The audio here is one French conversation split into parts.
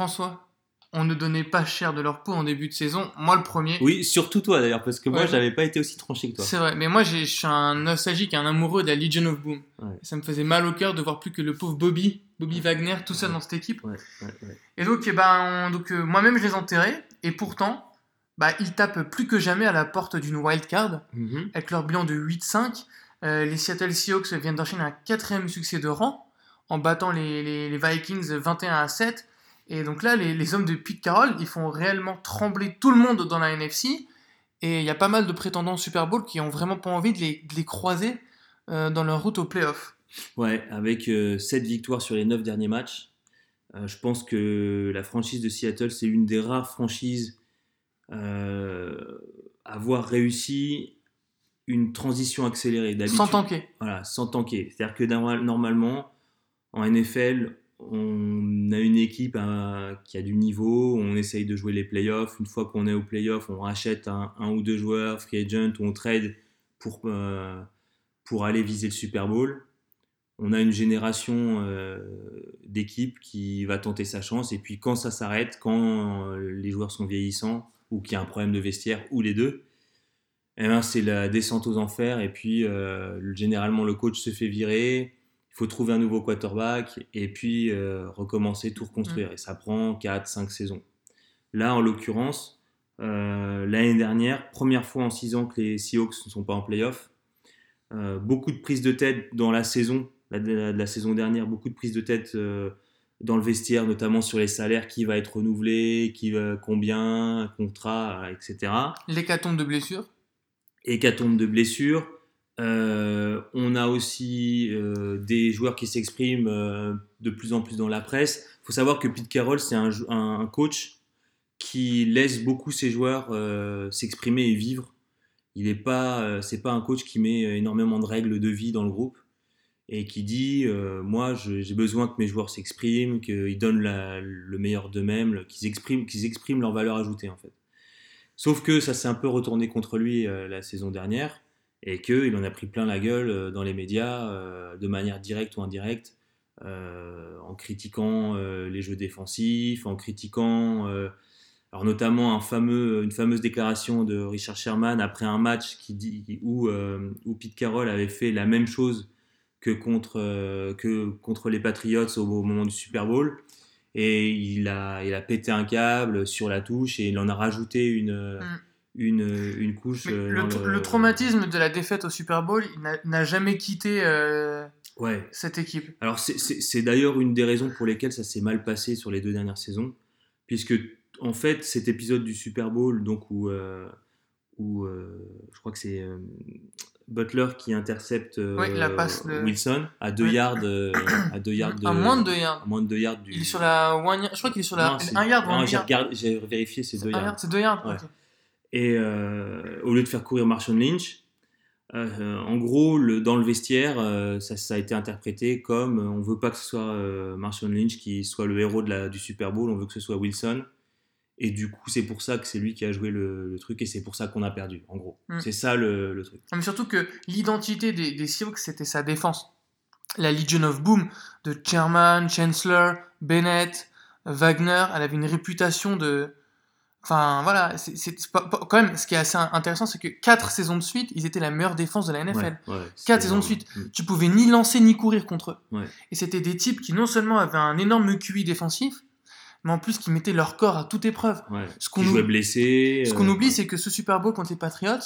François, on ne donnait pas cher de leur peau en début de saison. Moi, le premier. Oui, surtout toi d'ailleurs, parce que moi, Ouais. je n'avais pas été aussi tranché que toi. C'est vrai, mais moi, j'ai- je suis un nostalgique, un amoureux de la Legion of Boom. Ouais. Ça me faisait mal au cœur de voir plus que le pauvre Bobby, Bobby Wagner, tout seul Ouais. dans cette équipe. Et donc, eh ben, on- donc euh, moi-même, je les enterrais. Et pourtant, bah, ils tapent plus que jamais à la porte d'une wild card. Mhm. Avec leur bilan de 8-5, euh, les Seattle Seahawks viennent d'enchaîner un quatrième succès de rang en battant les, les- les Vikings 21 à 7. Et donc là, les, les hommes de Pete Carroll, ils font réellement trembler tout le monde dans la NFC. Et il y a pas mal de prétendants au Super Bowl qui ont vraiment pas envie de les, de les croiser euh, dans leur route au playoff. Ouais, avec 7 victoires sur les 9 derniers matchs. Euh, je pense que la franchise de Seattle, c'est une des rares franchises euh, à avoir réussi une transition accélérée. Sans tanker. Voilà, sans tanker. C'est-à-dire que normal- normalement, en NFL, on a une équipe euh, qui a du niveau, on essaye de jouer les playoffs. Une fois qu'on est au playoff, on rachète un, ou deux joueurs, free agent, ou on trade pour, euh, pour aller viser le Super Bowl. On a une génération euh, d'équipes qui va tenter sa chance. Et puis quand ça s'arrête, quand euh, les joueurs sont vieillissants, ou qu'il y a un problème de vestiaire, ou les deux, eh ben, c'est la descente aux enfers. Et puis euh, le- généralement, le coach se fait virer. Faut trouver un nouveau quarterback et puis euh, recommencer, tout reconstruire. Et ça prend 4-5 saisons. Là, en l'occurrence, euh, l'année dernière, première fois en 6 ans que les Seahawks ne sont pas en playoff. Euh, beaucoup de prises de tête dans la saison, la, la- la saison dernière, beaucoup de prises de tête dans le vestiaire, notamment sur les salaires, qui va être renouvelé, qui va, combien, contrat, etc L'hécatombe de blessures. hécatombe de blessures. Euh, on a aussi euh, des joueurs qui s'expriment euh, de plus en plus dans la presse. Il faut savoir que Pete Carroll, c'est un, coach qui laisse beaucoup ses joueurs s'exprimer et vivre. Il n'est pas, c'est pas un coach qui met énormément de règles de vie dans le groupe et qui dit, moi, j'ai besoin que mes joueurs s'expriment, qu'ils donnent le meilleur d'eux-mêmes, qu'ils expriment, qu'ils expriment leur valeur ajoutée en fait. Sauf que ça s'est un peu retourné contre lui la saison dernière et qu'il en a pris plein la gueule euh, dans les médias euh, de manière directe ou indirecte euh, en critiquant les jeux défensifs, en critiquant alors notamment une fameuse déclaration de Richard Sherman après un match où, où Pete Carroll avait fait la même chose que contre, que contre les Patriots au, au moment du Super Bowl et il a, il a pété un câble sur la touche et il en a rajouté une, Mm. Une, une couche. Euh, le, traumatisme de la défaite au Super Bowl, il n'a- jamais quitté euh, Ouais. cette équipe. Alors c'est- d'ailleurs une des raisons pour lesquelles ça s'est mal passé sur les deux dernières saisons, puisque en fait cet épisode du Super Bowl, donc où, euh, où euh, je crois que c'est euh, Butler qui intercepte euh, Oui, la passe de- Wilson à deux Ouais. yards, euh, à deux yards de, À moins de 2 yards. à moins de deux yards du. Il est sur la one Je crois qu'il est sur la Non, c'est- 1 yard non, 1 j'ai vérifié, c'est deux Un yards. yard, c'est 2 yards. Ouais. Et euh, au lieu de faire courir Marshawn Lynch, euh, en gros, le, dans le vestiaire, euh, ça, ça a été interprété comme euh, on veut pas que ce soit Marshawn Lynch qui soit le héros de la, du Super Bowl, on veut que ce soit Wilson. Et du coup, c'est pour ça que c'est lui qui a joué le, le truc et c'est pour ça qu'on a perdu, en gros. Mm. C'est ça le, le truc. Mais surtout que l'identité des, des Seahawks, c'était sa défense. La Legion of Boom de Chairman, Chancellor, Bennett, Wagner, elle avait une réputation de. Enfin, voilà, c'est quand même, ce qui est assez intéressant, c'est que 4 saisons de suite, ils étaient la meilleure défense de la NFL. Ouais, ouais, c'est Quatre saisons de suite. Tu pouvais ni lancer ni courir contre eux. Ouais. Et c'était des types qui non seulement avaient un énorme QI défensif, mais en plus qui mettaient leur corps à toute épreuve. Mm. Ouais. Ce qu'on jouait oublie- blessé. Ce qu'on euh, oublie, c'est que ce Super Bowl contre les Patriots,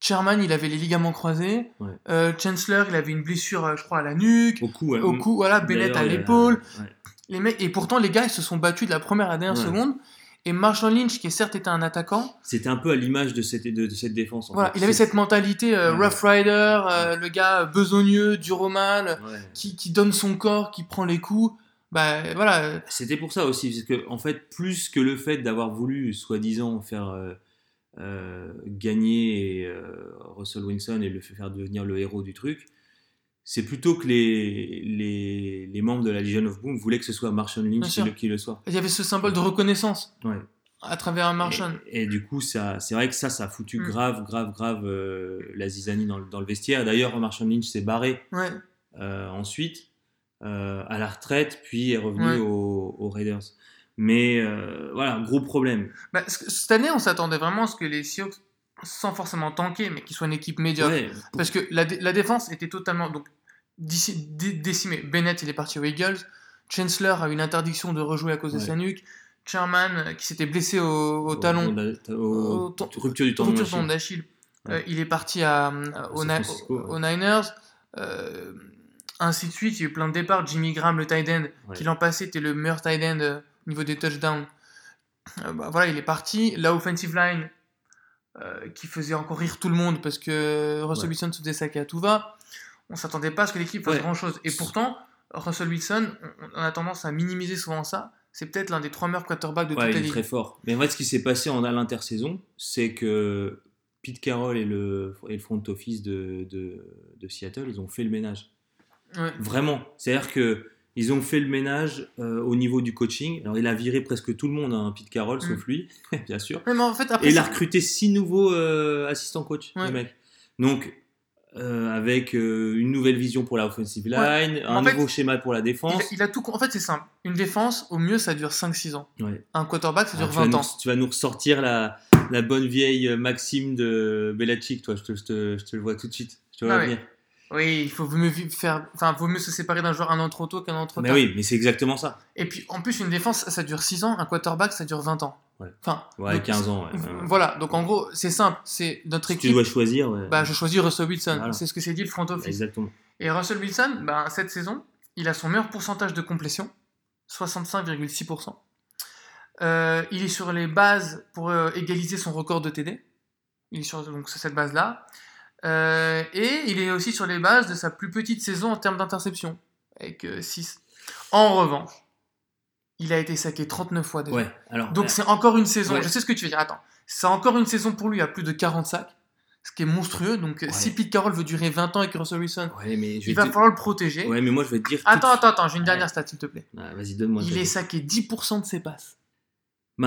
Sherman, il avait les ligaments croisés. Ouais. Euh, Chancellor, il avait une blessure, euh, je crois, à la nuque. Au cou, ouais. Au cou, voilà, Bennett à l'épaule. ouais. Les mecs, et pourtant, les gars, ils se sont battus de la première à la dernière Ouais. seconde. Et Marshall Lynch, qui certes était un attaquant, C'était un peu à l'image de cette, de, de cette défense. en voilà, fait. il avait cette mentalité euh, Ouais. Rough Rider, euh, le gars besogneux, duroman, Ouais. qui, qui donne son corps, qui prend les coups. Bah voilà, C'était pour ça aussi, parce que en fait, plus que le fait d'avoir voulu, soi-disant, faire euh, euh, gagner euh, Russell Wilson et le faire devenir le héros du truc, c'est plutôt que les, les, les membres de la Legion of Boom voulaient que ce soit Bien Lynch le, qui le soit. il y avait ce symbole de reconnaissance Ouais. à travers un Marshall. Et, et du coup, ça, c'est vrai que ça, ça a foutu Mm. grave, grave, grave euh, la zizanie dans, le- dans le vestiaire. D'ailleurs, Marshall Lynch s'est barré Ouais. euh, ensuite euh, à la retraite, puis est revenu Ouais. aux, aux Raiders. Mais voilà, gros problème. Bah, cette année, on s'attendait vraiment à ce que les Seahawks, sans forcément tanker, mais qu'ils soient une équipe médiocre. Ouais, Parce que la, dé- la défense était totalement donc, décimée. Bennett, il est parti aux Eagles. Chancellor a eu une interdiction de rejouer à cause de sa nuque. Sherman, euh, qui s'était blessé au, au talon, Au, au- Au rupture du tendon d'Achille. Ouais. euh, il est parti à, à- Francisco, aux-. Niners. Euh, ainsi de suite, il y a eu plein de départs. Jimmy Graham, le tight end, qui l'an passé était le meilleur tight end euh, au niveau des touchdowns. Euh, bah, voilà, il est parti. La offensive line, euh, qui faisait encore rire tout le monde parce que Russell Ouais. Wilson se faisait saquer à tout va. On s'attendait pas à ce que l'équipe fasse Ouais. grand chose. Et pourtant, Russell Wilson, on, on a tendance à minimiser souvent ça. C'est peut-être l'un des trois meilleurs quarterbacks de Ouais, toute la ligue. très fort. Mais en fait, ce qui s'est passé en à l'intersaison, c'est que Pete Carroll et le, et le front office de, de, de Seattle, ils ont fait le ménage. Vraiment. C'est-à-dire que ils ont fait le ménage euh, au niveau du coaching. Alors, il a viré presque tout le monde, hein, Pete Carroll, Mm. sauf lui, bien sûr. Mais en fait, après, Et il a recruté six nouveaux euh, assistants coach, Ouais. le mec. Donc, euh, avec euh, une nouvelle vision pour la offensive line, Ouais. un En fait, nouveau schéma pour la il, défense. a, il a tout. En fait, c'est simple. Une défense, au mieux, ça dure 5-6 ans. Ouais. Un quarterback, ça Alors, dure vas 20 nous, ans. tu vas nous ressortir la, la bonne vieille maxime de Belichick, toi, je te, je te- je te le vois tout de suite. Je te vois Ah ouais. Oui, il faut vaut mieux faire. Enfin, vaut mieux se séparer d'un joueur un an trop tôt qu'un an trop Mais tard. oui, mais c'est exactement ça. Et puis, en plus, une défense, ça dure 6 ans. Un quarterback, ça dure 20 ans. Ouais. Enfin, Ouais, donc, 15 ans. ouais. Voilà. Donc, en gros, c'est simple. C'est notre Si tu équipe. dois choisir, ouais. Bah, je choisis Russell Wilson. Voilà. C'est ce que s'est dit le front office. exactement. Et Russell Wilson, ben, cette saison, il a son meilleur pourcentage de complétion, 65,6%. Euh, il est sur les bases pour euh, égaliser son record de TD. Il est sur, donc, sur cette base-là. Euh, et il est aussi sur les bases de sa plus petite saison en termes d'interception, avec 6. En revanche, il a été saqué 39 fois déjà. Ouais, alors. Donc euh, c'est encore une saison. Ouais. Je sais ce que tu veux dire. Attends. C'est encore une saison pour lui à plus de 40 sacs, ce qui est monstrueux. Donc euh, Ouais. si Pete Carroll veut durer 20 ans avec Russell Wilson, ouais, mais je il va te- falloir le protéger. Ouais, mais moi, je vais te dire. Attends, attends, attends, j'ai une Ouais. dernière stat, s'il te plaît. suite- Ah, Vas-y, donne-moi. Il est saqué 10% de ses passes.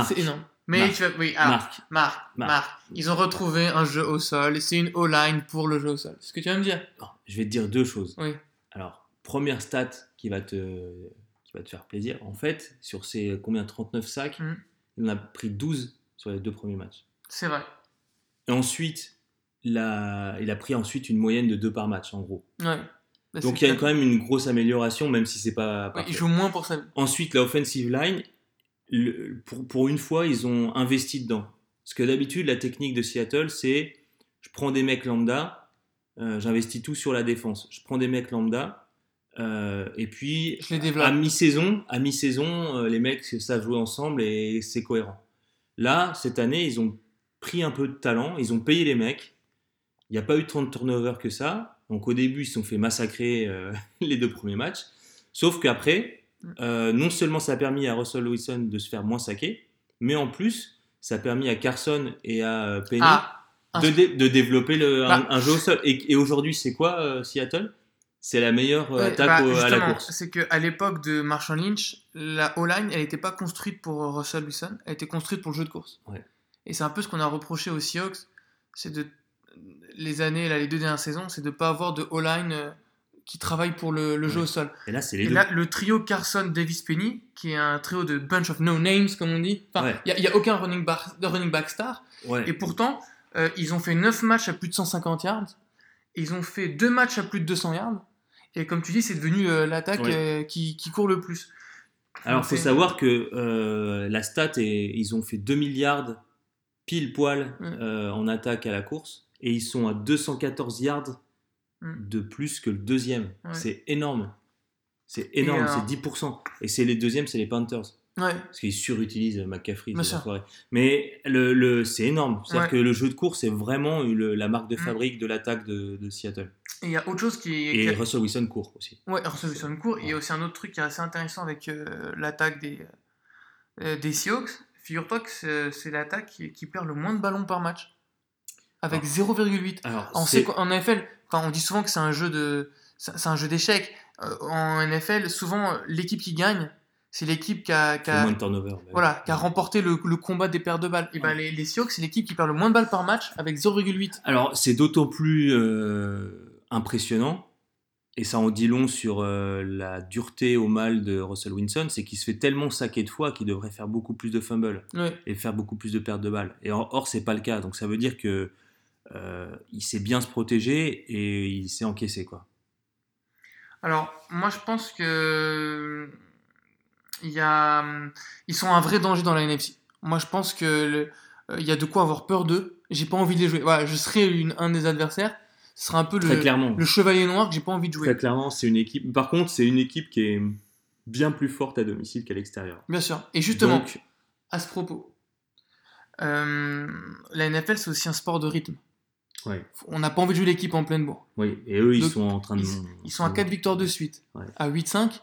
C'est énorme. Mais Marc. tu vas. Oui, ah, Marc. Marc, Marc. Marc. Ils ont retrouvé un jeu au sol et c'est une O-line pour le jeu au sol. C'est ce que tu vas me dire je vais te dire deux choses. Oui. Alors, première stat qui va te, qui va te faire plaisir. En fait, sur ces combien 39 sacs, Mhm. il en a pris 12 sur les deux premiers matchs. C'est vrai. Et ensuite, il a, il a pris ensuite une moyenne de 2 par match, en gros. Ouais. Bah, Donc, il y a quand même une grosse amélioration, même si c'est pas. Ouais, il joue moins pour vie. Ensuite, la offensive line, le- pour, pour une fois, ils ont investi dedans. Parce que d'habitude, la technique de Seattle, c'est je prends des mecs lambda, euh, j'investis tout sur la défense. Je prends des mecs lambda, euh, et puis Je les développe. à mi-saison, à mi-saison, euh, les mecs savent jouer ensemble et c'est cohérent. Là, cette année, ils ont pris un peu de talent, ils ont payé les mecs. Il n'y a pas eu tant de turnover que ça. Donc au début, ils se sont fait massacrer les deux premiers matchs. Sauf qu'après, euh, non seulement ça a permis à Russell Wilson de se faire moins saquer, mais en plus, ça a permis à Carson et à euh, Penny Ah, de, dé- de développer le, Bah. un jeu au sol. Et, et aujourd'hui, c'est quoi euh, Seattle? C'est la meilleure euh, attaque bah, au- à la course. C'est qu'à l'époque de Marshall Lynch, la O-line, elle n'était pas construite pour Russell Wilson, elle était construite pour le jeu de course. Ouais. Et c'est un peu ce qu'on a reproché aux Seahawks, c'est de les années, là, les deux dernières saisons, c'est de pas avoir de O-line qui travaille pour le, le jeu Ouais. au sol. Et là, c'est les Et deux. là, le trio Carson, Davis, Penny, qui est un trio de bunch of no names, comme on dit. Enfin, il Ouais. n'y a, aucun running back, de running back star. Ouais. Et pourtant, euh, ils ont fait 9 matchs à plus de 150 yards. Ils ont fait 2 matchs à plus de 200 yards. Et comme tu dis, c'est devenu euh, l'attaque euh, qui, qui court le plus. Alors, Donc, faut savoir que la stat, est, ils ont fait 2 milliards pile poil en attaque à la course et ils sont à 214 yards Mm. de plus que le deuxième. Ouais. C'est énorme. C'est énorme, alors- c'est 10%. Et c'est les deuxièmes, c'est les Panthers. Ouais. Parce qu'ils surutilisent McCaffrey. Mais le, le- c'est énorme. C'est-à-dire Ouais. que le jeu de course, c'est vraiment le- la marque de Mm. fabrique de l'attaque de, de Seattle. Et il y a autre chose qui. Et qui a- Russell Wilson court aussi. Ouais, Russell Wilson court. Il y a aussi un autre truc qui est assez intéressant avec euh, l'attaque des, euh, des Seahawks. Figure-toi que c'est l'attaque qui, qui perd le moins de ballons par match. Avec Ah. 0,8. Alors, On c'est- sait qu'en NFL, enfin, on dit souvent que c'est un jeu de, c'est un jeu d'échecs. Euh, en NFL, souvent l'équipe qui gagne, c'est l'équipe qui a, qui c'est a- moins de turnover. oui. voilà, qui a remporté le, le combat des paires de balles. Et ben les, les Seahawks, c'est l'équipe qui perd le moins de balles par match avec 0,8. Alors, c'est d'autant plus euh, impressionnant et ça en dit long sur euh, la dureté au mal de Russell Wilson, c'est qu'il se fait tellement saquer de fois qu'il devrait faire beaucoup plus de fumbles Ouais. et faire beaucoup plus de pertes de balles. Et or, or c'est pas le cas. Donc ça veut dire que euh, il sait bien se protéger et il s'est encaissé quoi. Alors, moi, je pense que il y a, ils sont un vrai danger dans la NFC. Moi, je pense que le- euh, il y a de quoi avoir peur d'eux. J'ai pas envie de les jouer. Voilà, je serai une- un des adversaires. Ce sera un peu le, clairement. le chevalier noir que j'ai pas envie de jouer. Très clairement, c'est une équipe. Par contre, c'est une équipe qui est bien plus forte à domicile qu'à l'extérieur. Bien sûr. Et justement, Donc, à ce propos, euh, la NFL, c'est aussi un sport de rythme. Ouais, On n'a pas envie de jouer l'équipe en pleine bourre. oui. Et eux, ils Donc, sont en train de. Ils, ils sont à 4 victoires de suite. Ouais. À 8-5,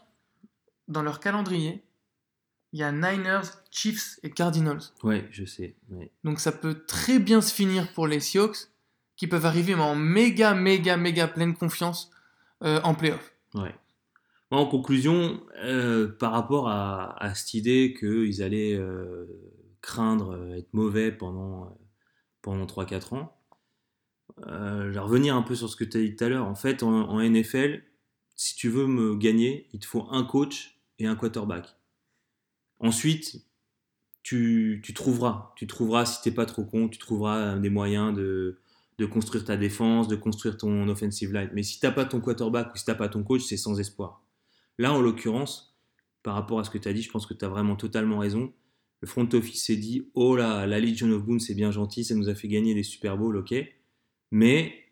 dans leur calendrier, il y a Niners, Chiefs et Cardinals. Ouais, je sais. ouais. Donc ça peut très bien se finir pour les Seahawks, qui peuvent arriver mais en méga, méga, méga pleine confiance euh, en playoff. Ouais. En conclusion, euh, par rapport à, à cette idée qu'ils allaient euh, craindre être mauvais pendant, pendant 3-4 ans, euh, je vais revenir un peu sur ce que tu as dit tout à l'heure. En fait, en, NFL, si tu veux me gagner, il te faut un coach et un quarterback. Ensuite, tu, trouveras. Tu trouveras, si t'es pas trop con, tu trouveras des moyens de, construire ta défense, de construire ton offensive line. Mais si t'as pas ton quarterback ou si t'as pas ton coach, c'est sans espoir. Là, en l'occurrence, par rapport à ce que tu as dit, je pense que tu as vraiment totalement raison. Le front office s'est dit Oh là, la Legion of Boom, c'est bien gentil, ça nous a fait gagner des Super Bowls, ok. Mais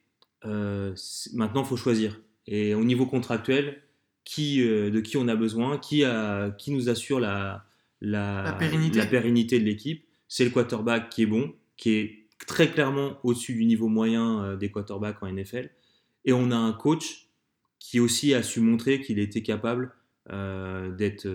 euh, maintenant, il faut choisir. Et au niveau contractuel, qui, euh, de qui on a besoin, qui, a, qui nous assure la, la, La pérennité. la pérennité de l'équipe C'est le quarterback qui est bon, qui est très clairement au-dessus du niveau moyen euh, des quarterbacks en NFL. Et on a un coach qui aussi a su montrer qu'il était capable euh, d'être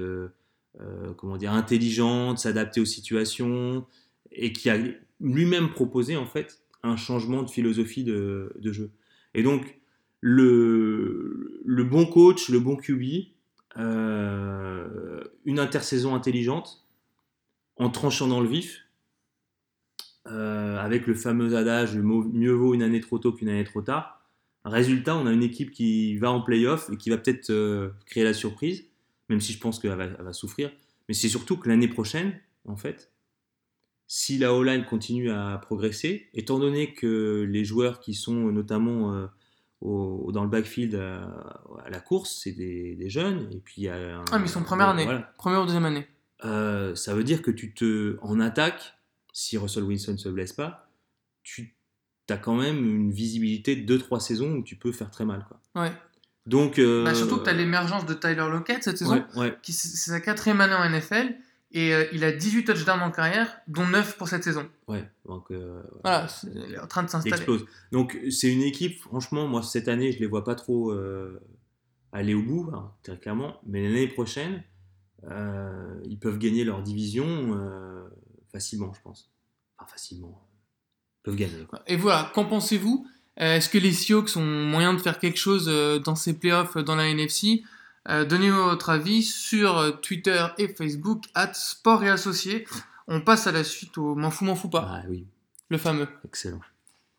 comment dire intelligent, de s'adapter aux situations et qui a lui-même proposé en fait un changement de philosophie de, jeu. Et donc le, bon coach, le bon QB, euh, une intersaison intelligente en tranchant dans le vif. euh, avec le fameux adage mieux vaut une année trop tôt qu'une année trop tard. Résultat, on a une équipe qui va en playoff et qui va peut-être euh, créer la surprise, même si je pense qu'elle va, elle va souffrir. Mais c'est surtout que l'année prochaine, en fait, si la O-line continue à progresser, étant donné que les joueurs qui sont notamment euh, au- dans le backfield à, à la course, c'est des, des jeunes, et puis il y a un- Ah, mais ils sont première année. voilà. Première ou deuxième année. Euh, ça veut dire que tu te, en attaque, si Russell Wilson ne se blesse pas, tu as quand même une visibilité de 2-3 saisons où tu peux faire très mal. Quoi. Ouais. Donc, euh, Bah, surtout que tu as l'émergence de Tyler Lockett cette saison. ouais, ouais, qui c'est sa quatrième année en NFL. Et euh, il a 18 touchdowns en carrière, dont 9 pour cette saison. ouais. Donc, euh, Voilà, il est en train de il s'installer. explose. Donc, c'est une équipe, franchement, moi, cette année, je les vois pas trop euh, aller au bout, hein, très clairement. Mais l'année prochaine, ils peuvent gagner leur division facilement, je pense. Enfin, facilement. Ils peuvent gagner. Quoi. Et voilà, qu'en pensez-vous? Est-ce que les Seahawks ont moyen de faire quelque chose dans ces playoffs dans la NFC Euh, Donnez-moi votre avis sur euh, Twitter et Facebook, at Sport et Associés. On passe à la suite au M'en fous, m'en fous pas, Ah oui, le fameux. excellent.